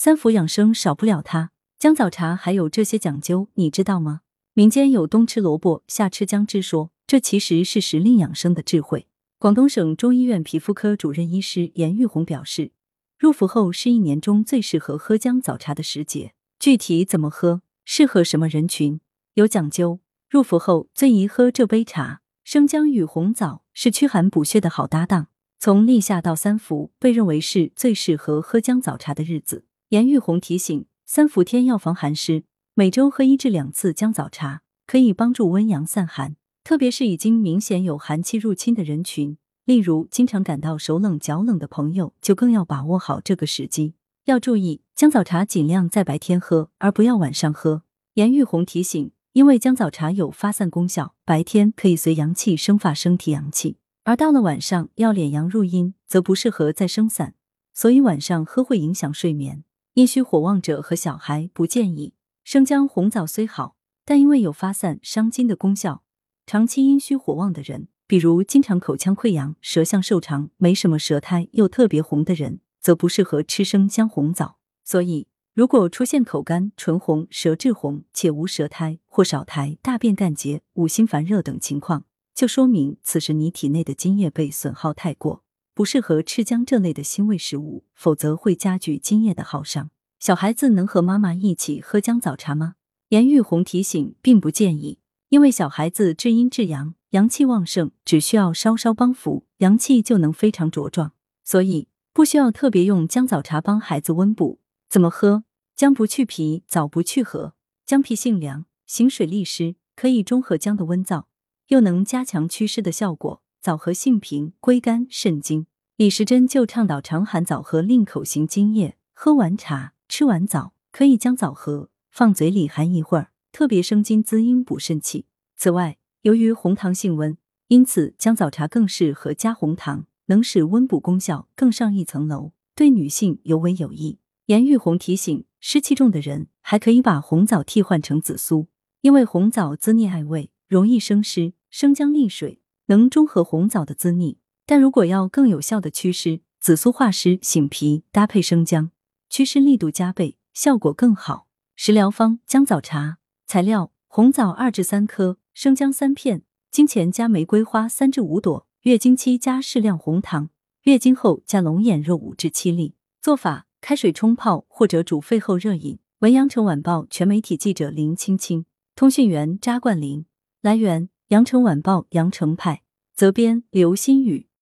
三伏养生少不了它。姜枣茶还有这些讲究，你知道吗？民间有冬吃萝卜夏吃姜之说，这其实是时令养生的智慧。广东省中医院皮肤科主任医师严玉红表示，入伏后是一年中最适合喝姜枣茶的时节。具体怎么喝，适合什么人群，有讲究。入伏后最宜喝这杯茶，生姜与红枣是驱寒补血的好搭档。从立夏到三伏，被认为是最适合喝姜枣茶的日子。严玉红提醒，三伏天要防寒湿。每周喝一至两次姜枣茶，可以帮助温阳散寒。特别是已经明显有寒气入侵的人群，例如经常感到手冷脚冷的朋友，就更要把握好这个时机。要注意，姜枣茶尽量在白天喝，而不要晚上喝。严玉红提醒，因为姜枣茶有发散功效，白天可以随阳气生发，生提阳气；而到了晚上要敛阳入阴，则不适合再生散，所以晚上喝会影响睡眠。阴虚火旺者和小孩不建议。生姜、红枣虽好，但因为有发散伤津的功效，长期阴虚火旺的人，比如经常口腔溃疡、舌象瘦长、没什么舌苔又特别红的人，则不适合吃生姜、红枣。所以，如果出现口干、唇红、舌质红且无舌苔或少苔、大便干结、五心烦热等情况，就说明此时你体内的津液被损耗太过，不适合吃姜这类的辛味食物，否则会加剧津液的耗伤。小孩子能和妈妈一起喝姜枣茶吗？严玉红提醒，并不建议，因为小孩子至阴至阳，阳气旺盛，只需要稍稍帮扶，阳气就能非常茁壮，所以不需要特别用姜枣茶帮孩子温补。怎么喝？姜不去皮，枣不去核。姜皮性凉，行水利湿，可以中和姜的温燥，又能加强祛湿的效果。枣核性平，归肝肾经。李时珍就倡导常含枣核，令口行津液，喝完茶。吃完枣，可以将枣核放嘴里含一会儿，特别生津滋阴补肾气。此外，由于红糖性温，因此姜枣茶更适合加红糖，能使温补功效更上一层楼，对女性尤为有益。严玉红提醒，湿气重的人还可以把红枣替换成紫苏，因为红枣滋腻爱味，容易生湿，生姜利水，能中和红枣的滋腻。但如果要更有效的祛湿，紫苏化湿醒脾，搭配生姜。祛湿力度加倍，效果更好。食疗方：姜枣茶。材料：红枣二至三颗，生姜三片，金钱加玫瑰花三至五朵，月经期加适量红糖，月经后加龙眼肉五至七粒。做法：开水冲泡或者煮沸后热饮。文阳城晚报全媒体记者林青青，通讯员扎冠林。来源：阳城晚报阳城派。责编：刘新宇。